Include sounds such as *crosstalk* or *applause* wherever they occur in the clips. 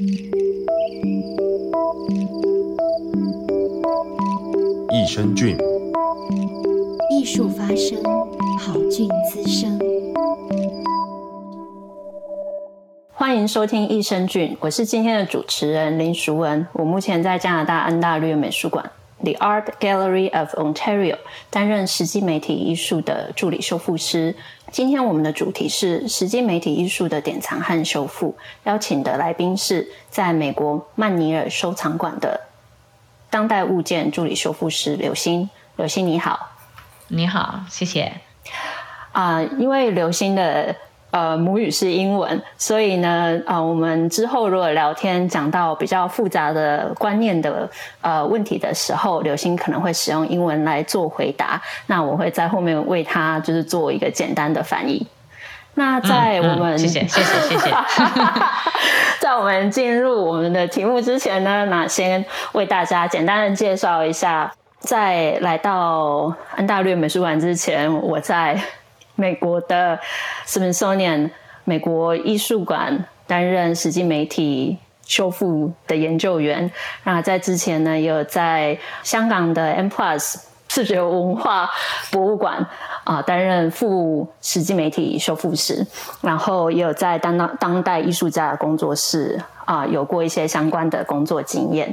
益生菌。艺术发声，好菌滋生。欢迎收听益生菌，我是今天的主持人林淑文。我目前在加拿大安大略美术馆 The Art Gallery of Ontario 担任实际媒体艺术的助理修复师。今天我们的主题是实际媒体艺术的典藏和修复，邀请的来宾是在美国曼尼尔收藏馆的当代物件助理修复师刘欣。刘欣你好。你好，谢谢。啊、呃，因为刘欣的呃母语是英文，所以呢，呃，我们之后如果聊天讲到比较复杂的观念的呃问题的时候，刘星可能会使用英文来做回答。那我会在后面为他就是做一个简单的翻译。那在我们、嗯嗯、谢谢谢谢谢谢，*laughs* 在我们进入我们的题目之前呢，那先为大家简单的介绍一下。在来到安大略美术馆之前，我在美国的 Smithsonian 美国艺术馆担任实际媒体修复的研究员。那在之前呢，也有在香港的 M Plus 视觉文化博物馆啊担任副实际媒体修复师，然后也有在当当当代艺术家的工作室啊有过一些相关的工作经验。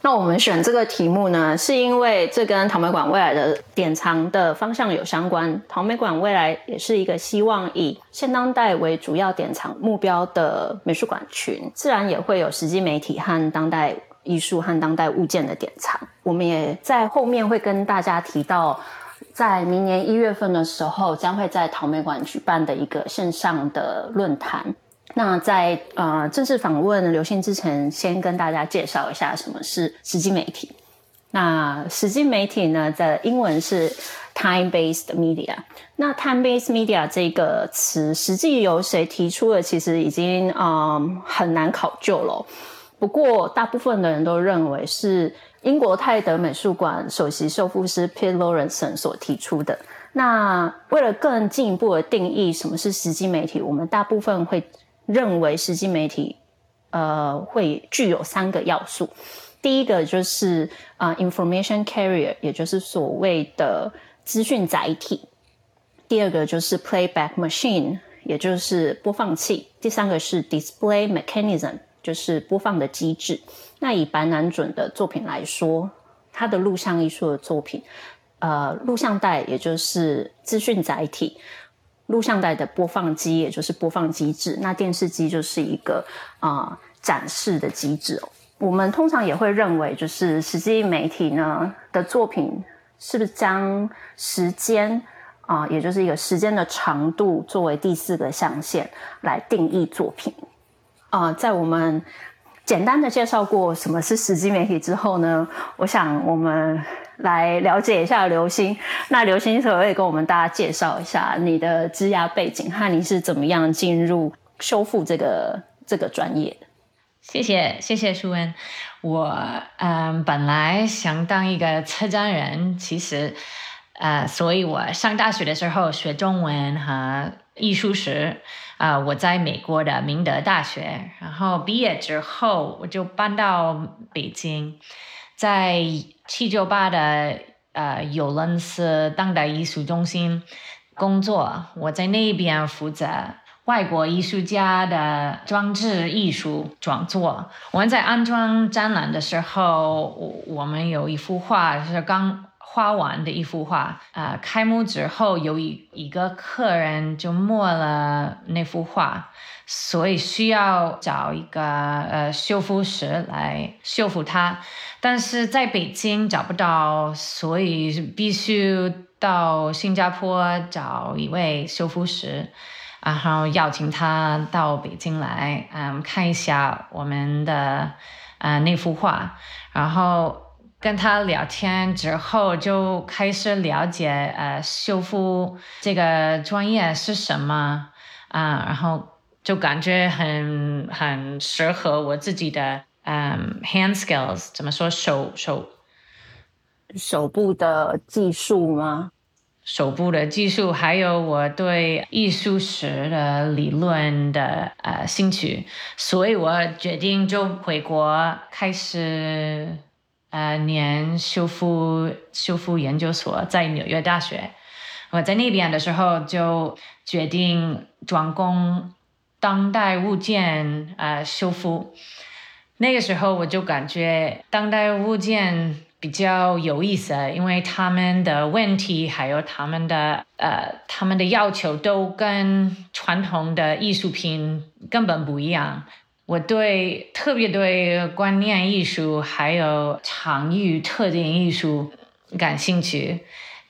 那我们选这个题目呢，是因为这跟陶美馆未来的典藏的方向有相关。陶美馆未来也是一个希望以现当代为主要典藏目标的美术馆群，自然也会有实际媒体和当代艺术和当代物件的典藏。我们也在后面会跟大家提到，在明年一月份的时候，将会在陶美馆举办的一个线上的论坛。那在呃正式访问刘欣之前，先跟大家介绍一下什么是实际媒体。那实际媒体呢，在英文是 time-based media。那 time-based media 这个词，实际由谁提出的，其实已经嗯很难考究了。不过，大部分的人都认为是英国泰德美术馆首席修复师 Pete Lawrenson 所提出的。那为了更进一步的定义什么是实际媒体，我们大部分会。认为实际媒体，呃，会具有三个要素。第一个就是啊、，information carrier，也就是所谓的资讯载体。第二个就是 playback machine，也就是播放器。第三个是 display mechanism，就是播放的机制。那以白南准的作品来说，他的录像艺术的作品，呃，录像带也就是资讯载体。录像带的播放机，也就是播放机制，那电视机就是一个啊、展示的机制哦。我们通常也会认为，就是实际媒体呢的作品，是不是将时间啊、也就是一个时间的长度作为第四个象限来定义作品啊、在我们简单的介绍过什么是实际媒体之后呢，我想我们。来了解一下刘星，那刘星可不可以跟我们大家介绍一下你的职涯背景和你是怎么样进入修复这个这个专业？的？谢谢谢谢淑恩，我嗯本来想当一个策展人，其实呃，所以我上大学的时候学中文和艺术史啊、我在美国的明德大学，然后毕业之后我就搬到北京，在。七九八的呃尤伦斯当代艺术中心工作，我在那边负责外国艺术家的装置艺术创作。我们在安装展览的时候，我我们有一幅画是刚画完的一幅画，呃，开幕之后有一一个客人就摸了那幅画。所以需要找一个呃修复师来修复它，但是在北京找不到，所以必须到新加坡找一位修复师，然后邀请他到北京来，嗯，看一下我们的呃那幅画，然后跟他聊天之后就开始了解呃修复这个专业是什么啊，然后。就感觉很很适合我自己的嗯、um, hand skills，怎么说手手手部的技术吗？手部的技术，还有我对艺术史的理论的呃兴趣，所以我决定就回国开始呃念修复修复研究所，在纽约大学。我在那边的时候就决定专攻当代物件呃修复。那个时候我就感觉当代物件。比较有意思，因为他们的问题还有他们的呃，他们的要求都跟传统的艺术品根本不一样。我对特别对观念艺术还有场域特定艺术感兴趣，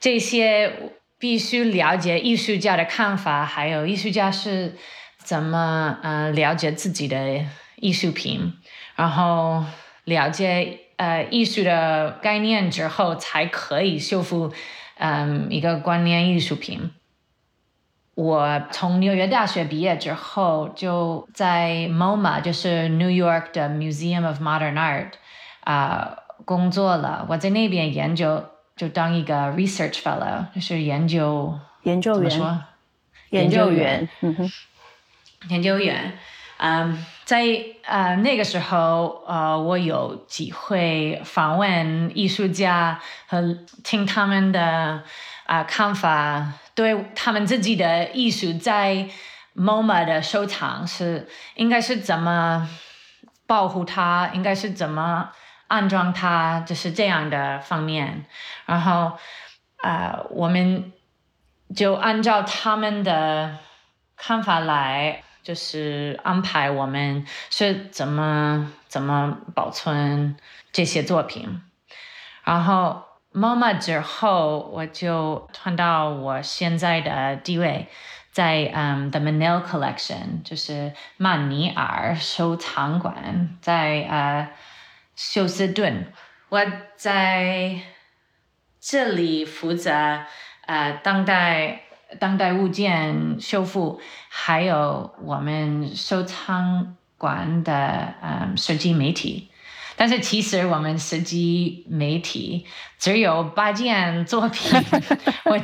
这些必须了解艺术家的看法，还有艺术家是怎么呃了解自己的艺术品，然后了解。呃，艺术的概念之后才可以修复，嗯，一个观念艺术品。我从纽约大学毕业之后，就在 MoMA，就是 New York 的 Museum of Modern Art 啊、呃、工作了。我在那边研究，就当一个 Research Fellow，就是研究研究员，怎么说？研究员，嗯哼，研究员。嗯，在呃那个时候，呃，我有机会访问艺术家和听他们的啊、看法，对他们自己的艺术在 MoMA 的收藏是应该是怎么保护它，应该是怎么安装它，就是这样的方面。然后啊、呃，我们就按照他们的看法来。就是安排我们是怎么怎么保存这些作品，然后 MoMA 之后，我就看到我现在的地位在嗯、The Manil Collection，就是曼尼尔收藏馆，在呃休斯顿，我在这里负责呃当代。当代物件修复，还有我们收藏馆的嗯设计媒体，但是其实我们实际媒体只有八件作品。*laughs* 我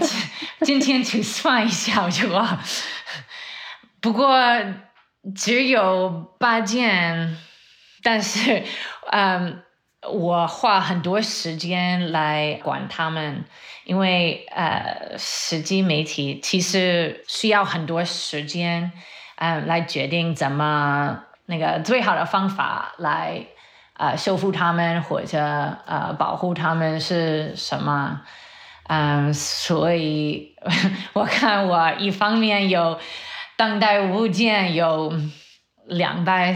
今天去算一下，我就哇，不过只有八件，但是嗯。我花很多时间来管他们，因为呃，实际媒体其实需要很多时间，嗯、呃，来决定怎么那个最好的方法来呃修复他们或者呃保护他们是什么，嗯、所以 *laughs* 我看我一方面有当代物件有两百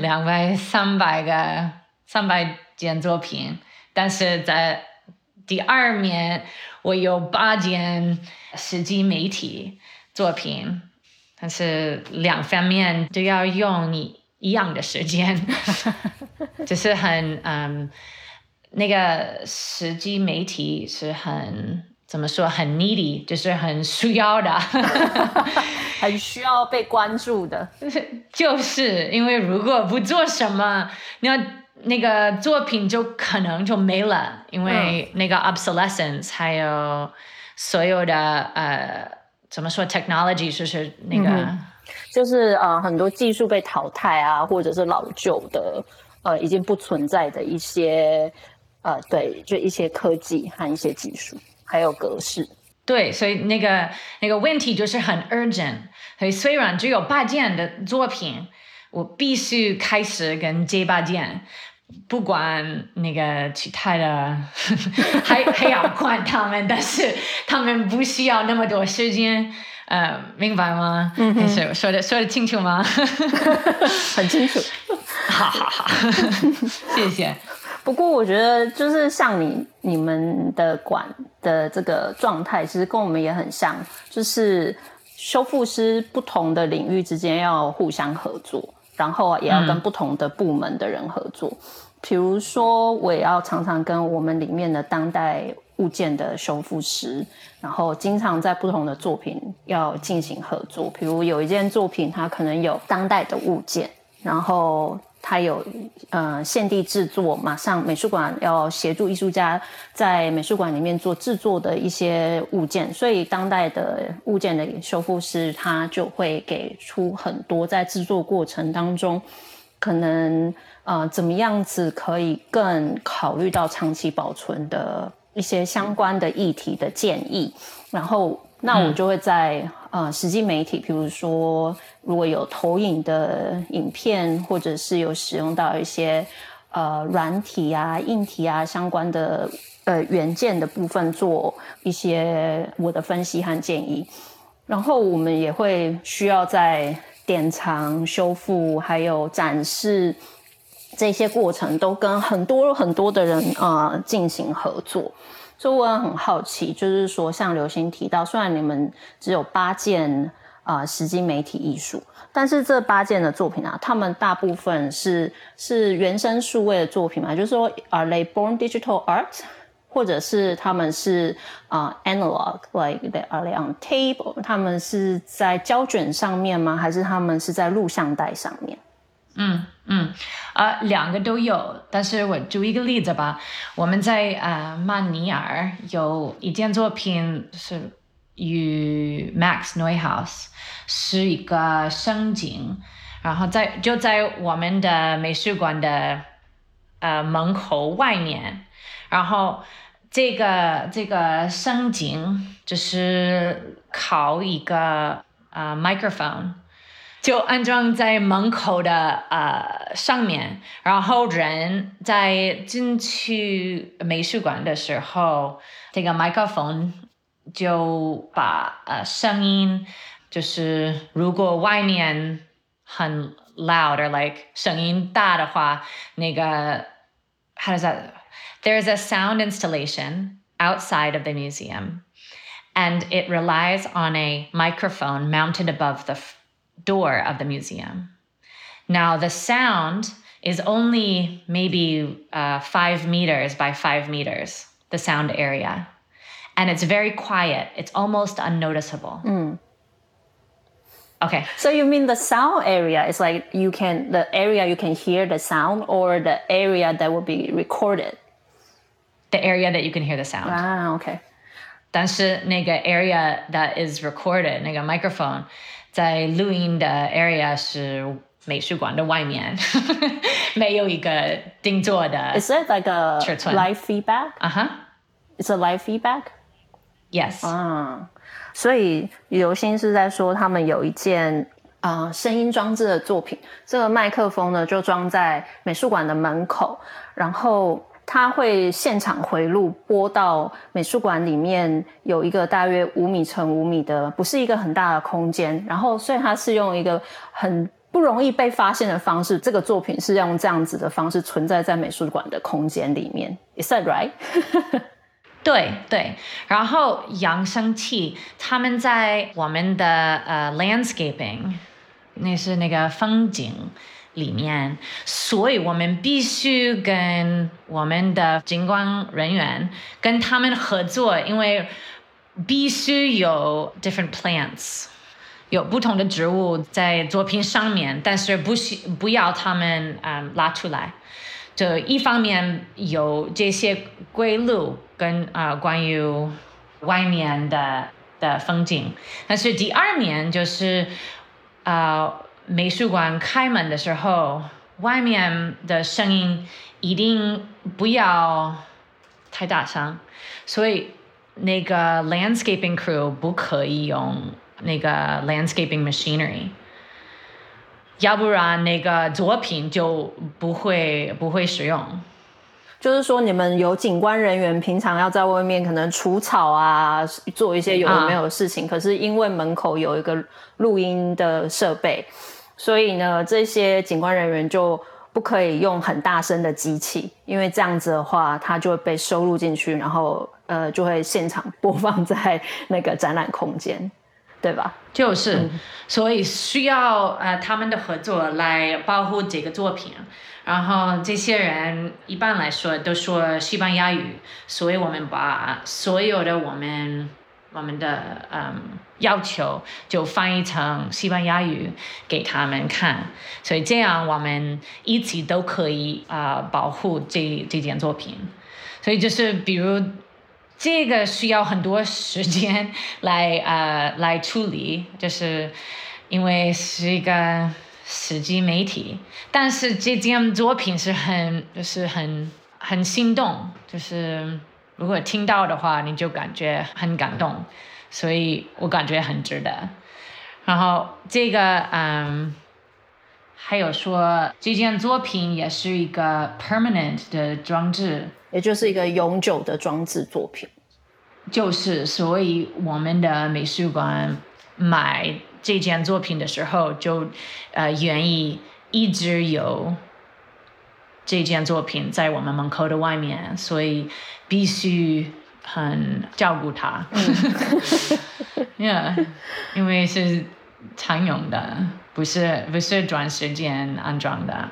两百三百个。三百件作品，但是在第二面我有八件实际媒体作品，但是两方面都要用你一样的时间，*laughs* 就是很嗯，那个实际媒体是很怎么说很 needy，就是很需要的，*laughs* 很需要被关注的，*laughs* 就是因为如果不做什么，那。那个作品就可能就没了，因为那个 obsolescence，还有所有的呃，怎么说 technology，就是那个，嗯、就是呃很多技术被淘汰啊，或者是老旧的呃已经不存在的一些呃对，就一些科技和一些技术，还有格式。对，所以那个那个问题就是很 urgent，所以虽然只有八件的作品，我必须开始跟这八件。不管那个其他的，*laughs* 还还要管他们，但是他们不需要那么多时间，呃，明白吗？嗯哼，是说的说的清楚吗？*laughs* 很清楚。好 *laughs* 好好，谢谢。不过我觉得，就是像你你们的管的这个状态，其实跟我们也很像，就是修复师不同的领域之间要互相合作。然后也要跟不同的部门的人合作，嗯、比如说我也要常常跟我们里面的当代物件的修复师，然后经常在不同的作品要进行合作。比如有一件作品，它可能有当代的物件，然后它有呃现地制作，马上美术馆要协助艺术家在美术馆里面做制作的一些物件，所以当代的物件的修复师他就会给出很多在制作过程当中可能呃怎么样子可以更考虑到长期保存的一些相关的议题的建议，然后。那我就会在呃实际媒体，比如说如果有投影的影片，或者是有使用到一些呃软体啊、硬体啊相关的呃元件的部分，做一些我的分析和建议。然后我们也会需要在典藏、修复还有展示这些过程，都跟很多很多的人啊、呃、进行合作。所以我很好奇，就是说，像刘星提到，虽然你们只有八件啊、呃、实际媒体艺术，但是这八件的作品啊，他们大部分是是原生数位的作品嘛？就是说，Are they born digital art？或者是他们是啊、analog，like they are they on tape？他们是在胶卷上面吗？还是他们是在录像带上面？嗯嗯，啊、两个都有，但是我举一个例子吧。我们在啊、曼尼尔有一件作品是与 Max Neuhaus 是一个声景，然后在就在我们的美术馆的呃门口外面，然后这个这个声景就是靠一个、呃、microphone。就安装在门口的呃上面，然后人在进去美术馆的时候，这个麦克风就把呃声音，就是如果外面很 loud or like 声音大的话，那个 how does that? There's a sound installation outside of the museum, and it relies on a microphone mounted above the door of the museum. Now, the sound is only maybe uh, five meters by five meters, the sound area. And it's very quiet, it's almost unnoticeable. Mm. Okay. So you mean the sound area is like you can, the area you can hear the sound or the area that will be recorded? The area that you can hear the sound. Ah, okay. 但是那个 area that is recorded, 那个 microphone 在录音的 area 是美术馆的外面，没有一个定做的。Is *laughs* it like a live feedback? 啊哈，It's a live feedback. Yes. 啊，所以刘星是在说他们有一件啊、声音装置的作品，这个麦克风呢就装在美术馆的门口，然后。它会现场回录播到美术馆里面，有一个大约五米乘五米的，不是一个很大的空间。然后，所以它是用一个很不容易被发现的方式，这个作品是用这样子的方式存在在美术馆的空间里面。Is that right？*laughs* 对对。然后扬声器，他们在我们的呃、landscaping，那是那个风景。里面，所以我们必须跟我们的景观人员跟他们合作，因为必须有 different plants，有不同的植物在作品上面，但是不需不要他们嗯、拉出来。就一方面有这些规律跟啊、关于外面的的风景，但是第二面就是啊。美术馆开门的时候，外面的声音一定不要太大声，所以那个 landscaping crew 不可以用那个 landscaping machinery，要不然那个作品就不会不会使用。就是说，你们有警官人员平常要在外面可能除草啊，做一些有的没有的事情，啊、可是因为门口有一个录音的设备。所以呢，这些警官人员就不可以用很大声的机器，因为这样子的话，它就会被收录进去，然后呃，就会现场播放在那个展览空间，对吧？就是，嗯、所以需要呃他们的合作来保护这个作品。然后这些人一般来说都说西班牙语，所以我们把所有的我们我们的嗯要求，就翻译成西班牙语给他们看，所以这样我们一起都可以啊、呃、保护这这件作品。所以就是比如这个需要很多时间来 *laughs* 呃来处理，就是因为是一个实际媒体，但是这件作品是很就是很很心动，就是。如果听到的话，你就感觉很感动，所以我感觉很值得。然后这个，嗯，还有说这件作品也是一个 permanent 的装置，也就是一个永久的装置作品。就是，所以我们的美术馆买这件作品的时候，就呃愿意一直有。这件作品在我们门口的外面，所以必须很照顾它。嗯 *laughs* yeah, 因为是常用的，不是不是短时间安装的，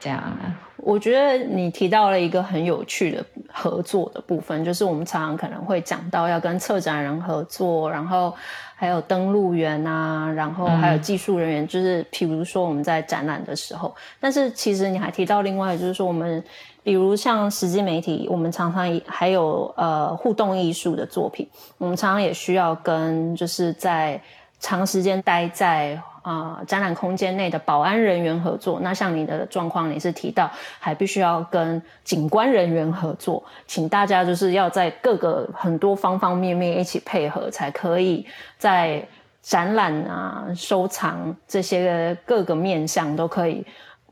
这样啊。我觉得你提到了一个很有趣的合作的部分，就是我们常常可能会讲到要跟策展人合作，然后。还有登录员啊，然后还有技术人员，嗯、就是譬如说我们在展览的时候。但是其实你还提到另外，就是说我们，比如像实际媒体，我们常常还有呃互动艺术的作品，我们常常也需要跟就是在长时间待在。啊、展览空间内的保安人员合作。那像你的状况，你是提到还必须要跟景观人员合作，请大家就是要在各个很多方方面面一起配合，才可以在展览啊、收藏这些各个面向都可以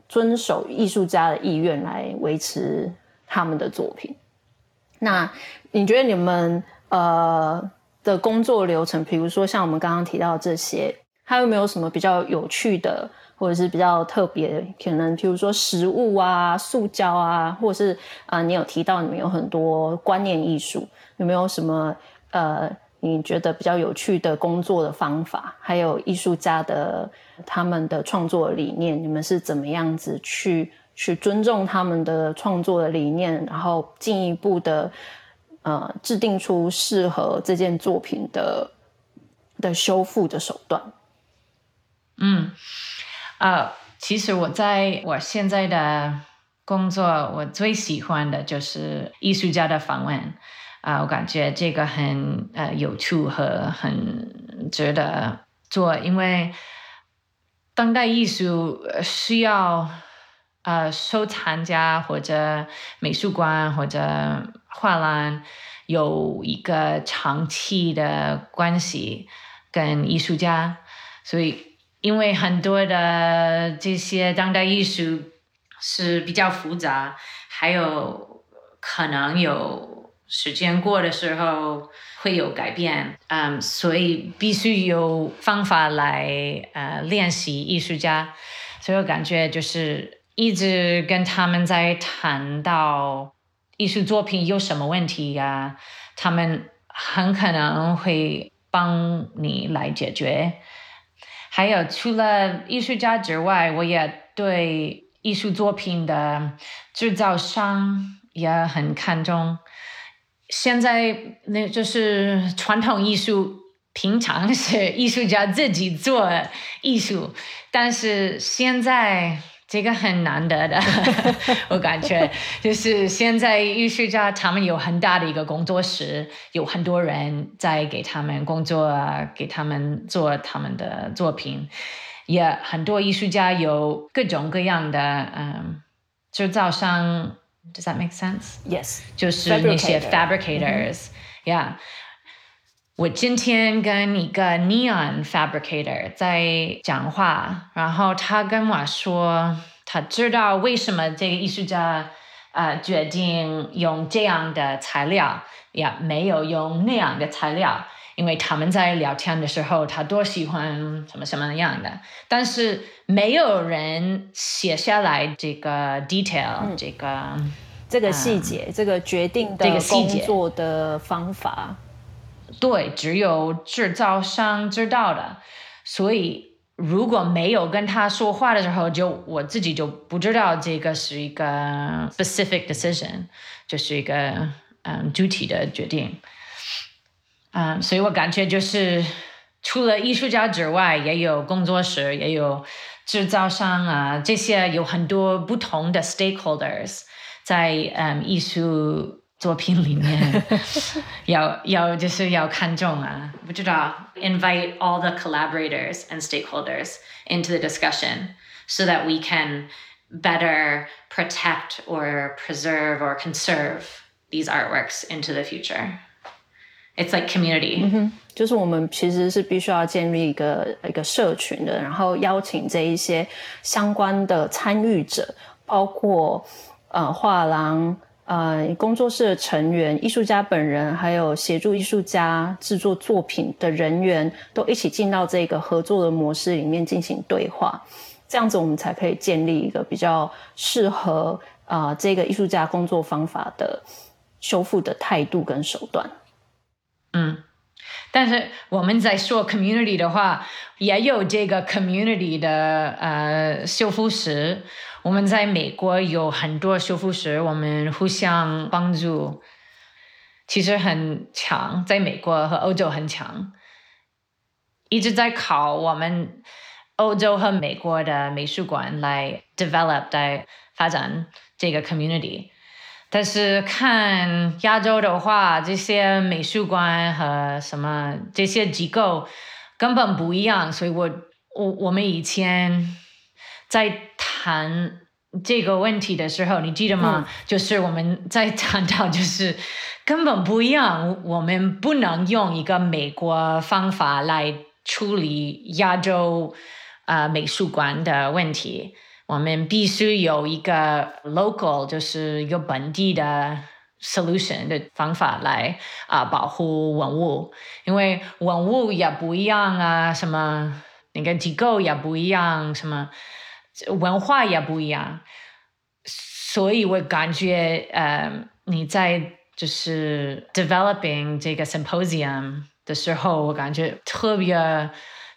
遵守艺术家的意愿来维持他们的作品。那你觉得你们呃的工作流程，比如说像我们刚刚提到这些？还有没有什么比较有趣的，或者是比较特别？可能譬如说食物啊、塑胶啊，或者是啊、你有提到你们有很多观念艺术，有没有什么呃，你觉得比较有趣的工作的方法？还有艺术家的他们的创作理念，你们是怎么样子去去尊重他们的创作的理念，然后进一步的呃制定出适合这件作品的的修复的手段？嗯，啊、其实我在我现在的工作，我最喜欢的就是艺术家的访问，啊、我感觉这个很呃有趣和很值得做，因为当代艺术需要呃收藏家或者美术馆或者画廊有一个长期的关系跟艺术家，所以。因为很多的这些当代艺术是比较复杂，还有可能有时间过的时候会有改变，嗯，所以必须有方法来呃练习艺术家，所以我感觉就是一直跟他们在谈到艺术作品有什么问题呀，啊，他们很可能会帮你来解决。还有，除了艺术家之外，我也对艺术作品的制造商也很看重。现在那就是传统艺术，平常是艺术家自己做艺术，但是现在。这个很难得的，*laughs* 我感觉就是现在艺术家他们有很大的一个工作室，有很多人在给他们工作，给他们做他们的作品，也很多艺术家有各种各样的嗯制造商。Does that make sense? Yes，就是那些 fabricators，yeah。Mm-hmm. 我今天跟一个 neon fabricator 在讲话，然后他跟我说，他知道为什么这个艺术家呃决定用这样的材料，也没有用那样的材料，因为他们在聊天的时候，他多喜欢什么什么样的，但是没有人写下来这个 detail，、嗯、这个这个细节，嗯、这个决定的工作的方法。对，只有制造商知道的，所以如果没有跟他说话的时候，就我自己就不知道这个是一个 specific decision，就是一个嗯具体的决定。嗯，所以我感觉就是除了艺术家之外，也有工作室，也有制造商啊，这些有很多不同的 stakeholders 在嗯艺术作品里面要要就是要看重啊，不知道 *laughs* invite all the collaborators and stakeholders into the discussion so that we can better protect or preserve or conserve these artworks into the future. It's like community. 嗯哼，就是我们其实是必须要建立一个一个社群的，然后邀请这一些相关的参与者，包括呃画廊、 呃工作室的成员、艺术家本人，还有协助艺术家制作作品的人员，都一起进到这个合作的模式里面进行对话。这样子，我们才可以建立一个比较适合啊、呃、这个艺术家工作方法的修复的态度跟手段。嗯，但是我们在说 community 的话，也有这个 community 的呃修复师。我们在美国有很多修复师，我们互相帮助，其实很强，在美国和欧洲很强，一直在考我们欧洲和美国的美术馆来 develop 来发展这个 community。但是看亚洲的话，这些美术馆和什么这些机构根本不一样，所以我我我们以前在谈这个问题的时候，你记得吗？嗯、就是我们在谈到就是根本不一样，我们不能用一个美国方法来处理亚洲啊、呃、美术馆的问题。我们必须有一个 local，就是一个本地的 solution 的方法来啊、呃、保护文物，因为文物也不一样啊，什么那个机构也不一样，什么文化也不一样，所以我感觉呃你在就是 developing 这个 symposium 的时候，我感觉特别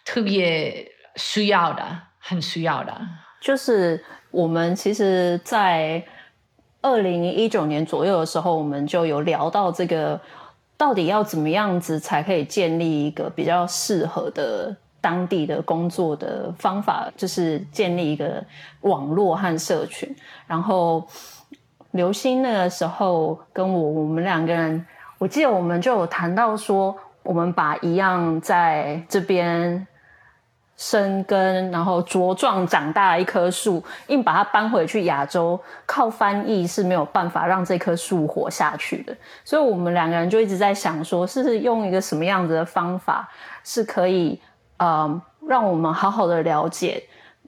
特别需要的，很需要的。就是我们其实，在二零一九年左右的时候，我们就有聊到这个，到底要怎么样子才可以建立一个比较适合的当地的工作的方法，就是建立一个网络和社群。然后刘星那个时候跟我，我们两个人，我记得我们就有谈到说，我们把一样在这边。生根，然后茁壮长大的一棵树，硬把它搬回去亚洲，靠翻译是没有办法让这棵树活下去的。所以，我们两个人就一直在想说，是不是用一个什么样子的方法，是可以，呃，让我们好好的了解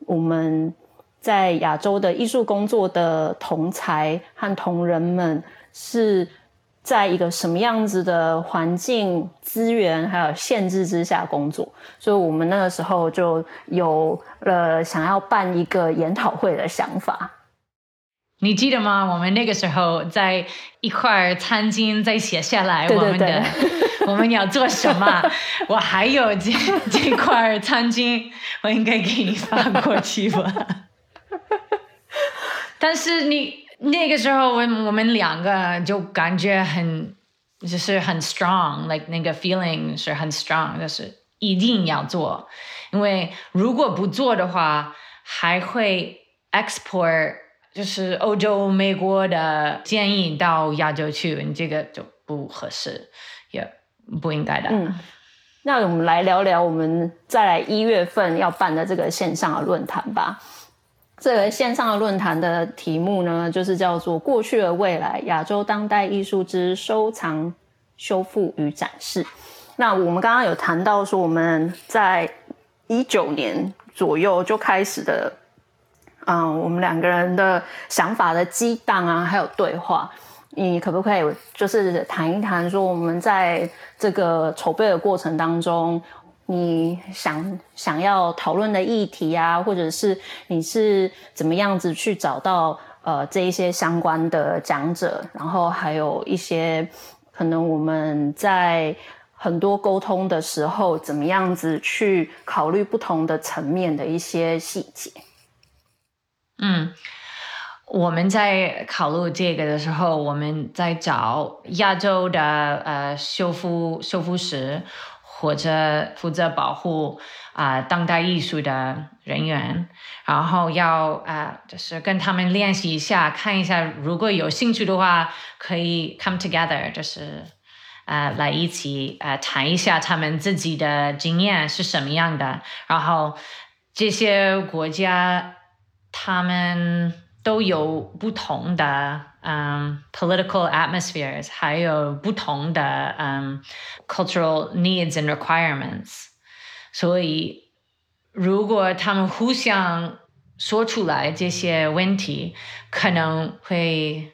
我们在亚洲的艺术工作的同才和同仁们是。在一个什么样子的环境、资源还有限制之下工作，所以我们那个时候就有了想要办一个研讨会的想法。你记得吗？我们那个时候在一块餐巾在写下来我们的，*laughs* 我们要做什么？*laughs* 我还有这这块餐巾，我应该给你发过去吧。*laughs* 但是你。那个时候，我我们两个就感觉很，就是很 strong，like 那个 feeling 是很 strong，就是一定要做，因为如果不做的话，还会 export，就是欧洲、美国的建议到亚洲去，你这个就不合适，也不应该的。嗯，那我们来聊聊我们在一月份要办的这个线上的论坛吧。这个线上的论坛的题目呢，就是叫做“过去的未来：亚洲当代艺术之收藏、修复与展示”。那我们刚刚有谈到说，我们在一九年左右就开始的，嗯，我们两个人的想法的激荡啊，还有对话。你可不可以就是谈一谈说，我们在这个筹备的过程当中，你想想要讨论的议题啊，或者是你是怎么样子去找到呃这一些相关的讲者，然后还有一些可能我们在很多沟通的时候，怎么样子去考虑不同的层面的一些细节。嗯，我们在考虑这个的时候，我们在找亚洲的呃修复修复师或者负责保护啊、当代艺术的人员，然后要啊、呃、就是跟他们练习一下，看一下如果有兴趣的话，可以 come together，就是啊、呃、来一起啊、呃、谈一下他们自己的经验是什么样的，然后这些国家他们。都有不同的嗯、um, political atmospheres，还有不同的嗯、um, cultural needs and requirements。所以，如果他们互相说出来这些问题，可能会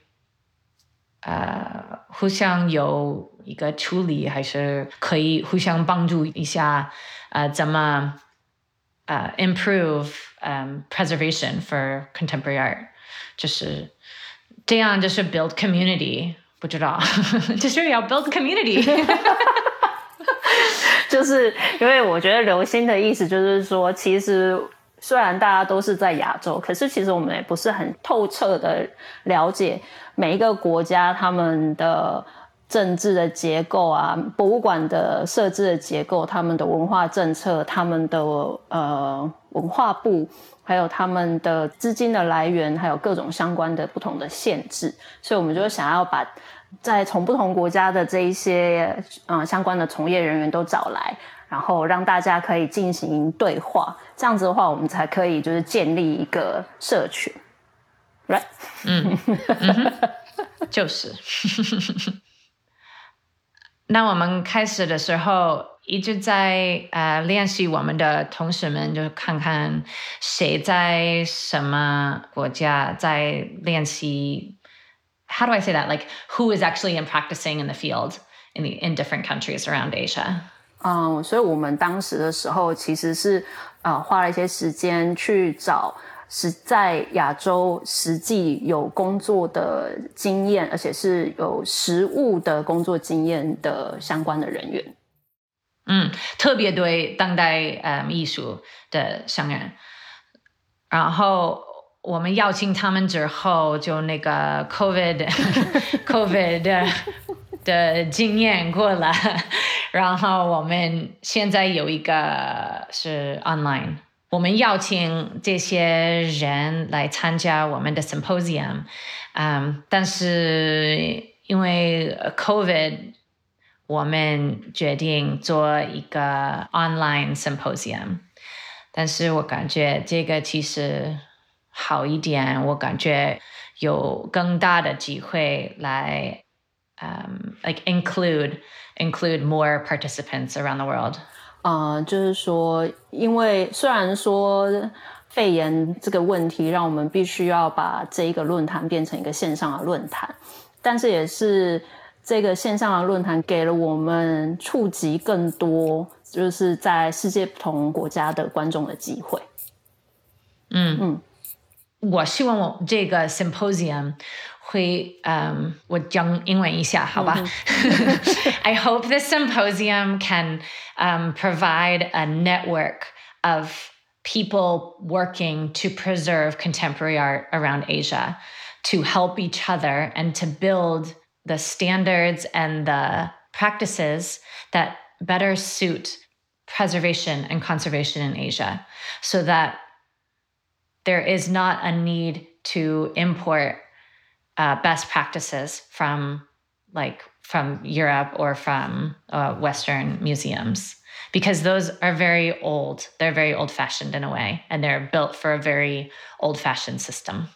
呃互相有一个处理，还是可以互相帮助一下，呃，怎么呃 improve um preservation for contemporary art。就是这样，就是 build community，不知道，*laughs* 就是要 build community，*laughs* 就是因为我觉得刘星的意思就是说，其实虽然大家都是在亚洲，可是其实我们也不是很透彻的了解每一个国家他们的 政治的结构啊，博物馆的设置的结构，他们的文化政策，他们的呃文化部。还有他们的资金的来源，还有各种相关的不同的限制，所以我们就想要把在从不同国家的这一些嗯、相关的从业人员都找来，然后让大家可以进行对话，这样子的话，我们才可以就是建立一个社群，right？嗯，嗯就是。那我们开始的时候。一直在呃练习，我们的同事们就看看谁在什么国家在练习。How do I say that? Like who is actually in practicing in the field in the in different countries around Asia? 嗯，所以我们当时的时候其实是呃花了一些时间去找实在亚洲实际有工作的经验，而且是有实务的工作经验的相关的人员。嗯，特别对当代嗯艺术的商人，然后我们邀请他们之后，就那个 COVID *laughs* *laughs* COVID 的的经验过了，然后我们现在有一个是 online，我们邀请这些人来参加我们的 symposium，嗯，但是因为 COVID。我们决定做一个 online symposium，但是我感觉这个其实好一点，我感觉有更大的机会来，嗯、um,，like include include more participants around the world。 啊、呃，就是说，因为虽然说肺炎这个问题让我们必须要把这一个论坛变成一个线上的论坛，但是也是。这个线上的论坛给了我们触及更多，就是在世界不同国家的观众的机会。嗯嗯，我希望我这个 symposium 会，嗯，我讲英文一下，好吧？嗯、 I *laughs* hope this symposium can um, provide a network of people working to preserve contemporary art around Asia, to help each other and to build the standards and the practices that better suit preservation and conservation in Asia so that there is not a need to import uh, best practices from like from Europe or from uh, Western museums because those are very old. They're very old fashioned in a way, and they're built for a very old fashioned system.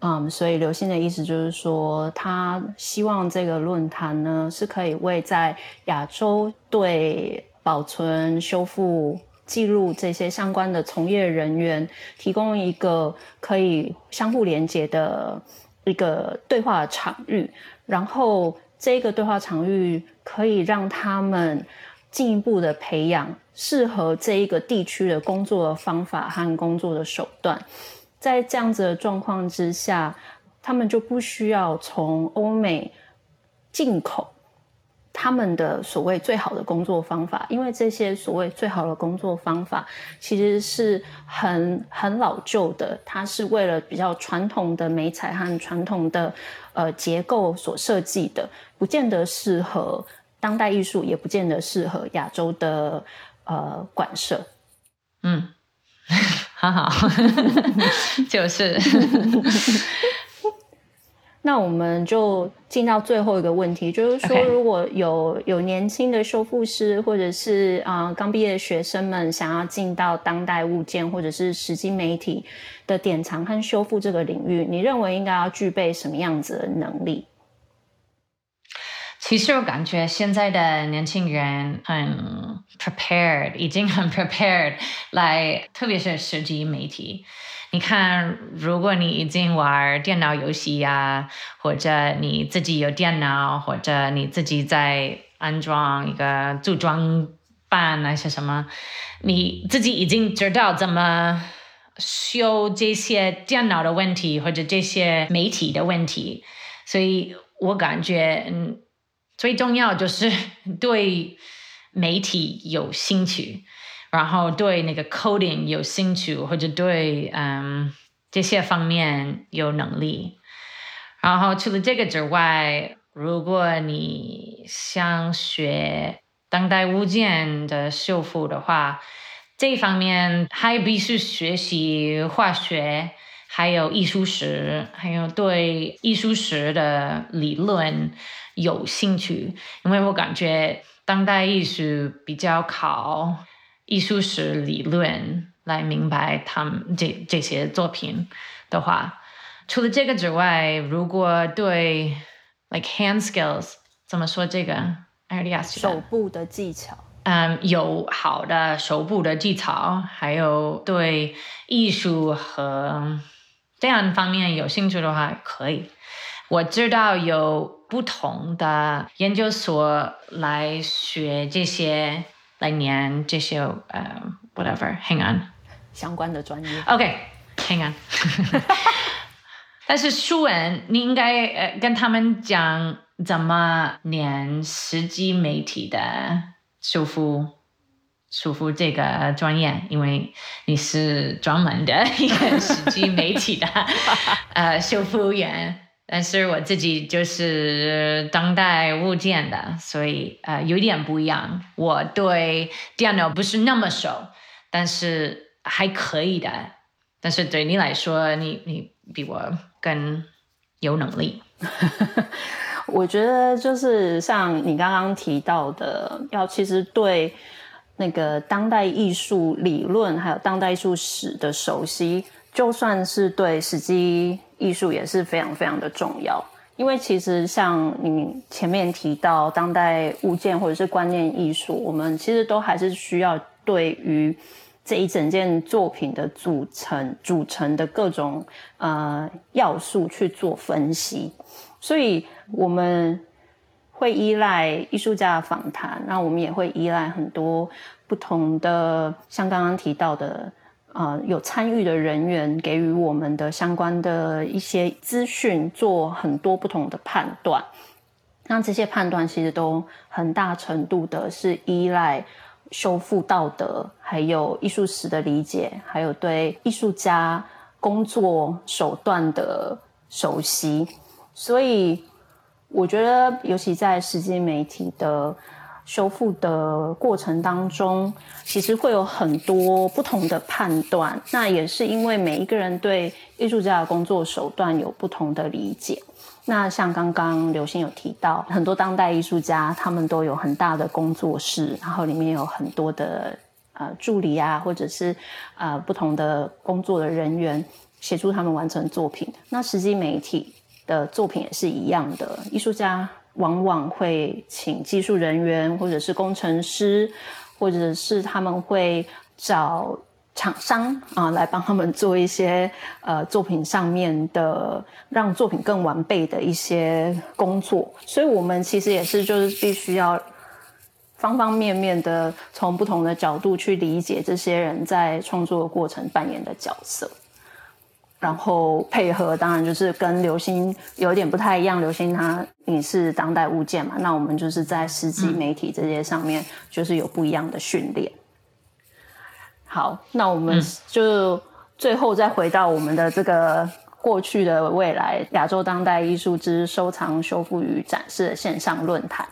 嗯，所以刘星的意思就是说，他希望这个论坛呢是可以为在亚洲对保存、修复、 记录这些相关的从业人员提供一个可以相互连接的一个对话场域，然后这个对话场域可以让他们进一步的培养适合这一个地区的工作的方法和工作的手段。在这样子的状况之下，他们就不需要从欧美进口他们的所谓最好的工作方法，因为这些所谓最好的工作方法其实是很很老旧的，它是为了比较传统的媒材和传统的呃结构所设计的，不见得适合当代艺术，也不见得适合亚洲的呃馆舍。嗯，*laughs* 好好，*laughs* 就是。*laughs* 那我们就进到最后一个问题，就是说，如果有有年轻的修复师，或者是啊、呃、刚毕业的学生们想要进到当代物件或者是实际媒体的典藏和修复这个领域，你认为应该要具备什么样子的能力？其实我感觉现在的年轻人很 prepared，已经很 *laughs* prepared 来，特别是实机媒体。你看，如果你已经玩电脑游戏呀，或者你自己有电脑，或者你自己在安装一个组装板那些什么，你自己已经知道怎么修这些电脑的问题，或者这些媒体的问题，所以我感觉，嗯，最重要就是 *laughs* 对媒体有兴趣。然后对那个 coding 有兴趣，或者对嗯这些方面有能力。然后除了这个之外，如果你想学当代物件的修复的话，这方面还必须学习化学，还有艺术史，还有对艺术史的理论有兴趣。因为我感觉当代艺术比较考。艺术史理论来明白他们这这些作品的话，除了这个之外，如果对 like hand skills 怎么说这个？手部的技巧，嗯，有好的手部的技巧，还有对艺术和这样方面有兴趣的话，可以。我知道有不同的研究所来学这些。来念这些呃、uh,，whatever，hang on，相关的专业。OK，hang on。*laughs* 但是书文，你应该呃跟他们讲怎么念实际媒体的修复，修复这个专业，因为你是专门的一个实机媒体的 *laughs* 呃修复员。但是我自己就是当代物件的，所以呃有点不一样。我对电脑不是那么熟，但是还可以的。但是对你来说，你你比我更有能力。*laughs* 我觉得就是像你刚刚提到的，要其实对那个当代艺术理论还有当代艺术史的熟悉，就算是对实际。艺术也是非常非常的重要，因为其实像你前面提到当代物件或者是观念艺术，我们其实都还是需要对于这一整件作品的组成、组成的各种呃要素去做分析，所以我们会依赖艺术家的访谈，那我们也会依赖很多不同的，像刚刚提到的。呃，有参与的人员给予我们的相关的一些资讯，做很多不同的判断。那这些判断其实都很大程度的是依赖修复道德，还有艺术史的理解，还有对艺术家工作手段的熟悉。所以，我觉得，尤其在实际媒体的。修复的过程当中，其实会有很多不同的判断。那也是因为每一个人对艺术家的工作手段有不同的理解。那像刚刚刘星有提到，很多当代艺术家他们都有很大的工作室，然后里面有很多的呃助理啊，或者是呃不同的工作的人员协助他们完成作品。那实际媒体的作品也是一样的，艺术家。往往会请技术人员，或者是工程师，或者是他们会找厂商啊来帮他们做一些呃作品上面的让作品更完备的一些工作。所以，我们其实也是就是必须要方方面面的从不同的角度去理解这些人在创作过程扮演的角色。然后配合当然就是跟流星有点不太一样，流星它影视当代物件嘛，那我们就是在实际媒体这些上面就是有不一样的训练。好，那我们就最后再回到我们的这个过去的未来亚洲当代艺术之收藏、修复与展示的线上论坛，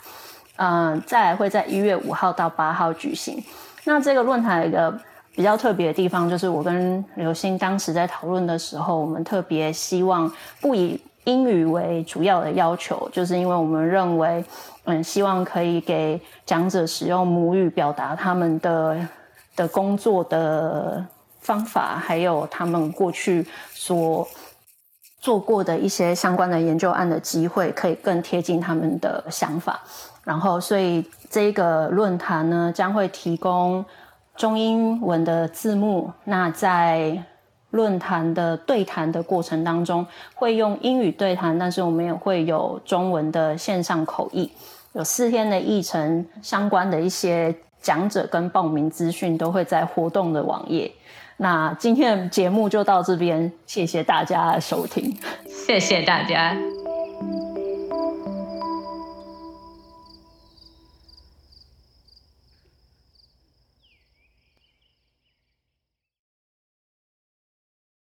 嗯、呃，再来会在一月五号到八号举行。那这个论坛有一个比较特别的地方，就是我跟刘星当时在讨论的时候，我们特别希望不以英语为主要的要求，就是因为我们认为，嗯，希望可以给讲者使用母语表达他们的。的工作的方法，还有他们过去所做过的一些相关的研究案的机会，可以更贴近他们的想法。然后，所以这个论坛呢，将会提供中英文的字幕。那在论坛的对谈的过程当中，会用英语对谈，但是我们也会有中文的线上口译，有四天的议程相关的一些。讲者跟报名资讯都会在活动的网页。那今天的节目就到这边，谢谢大家收听，谢谢大家。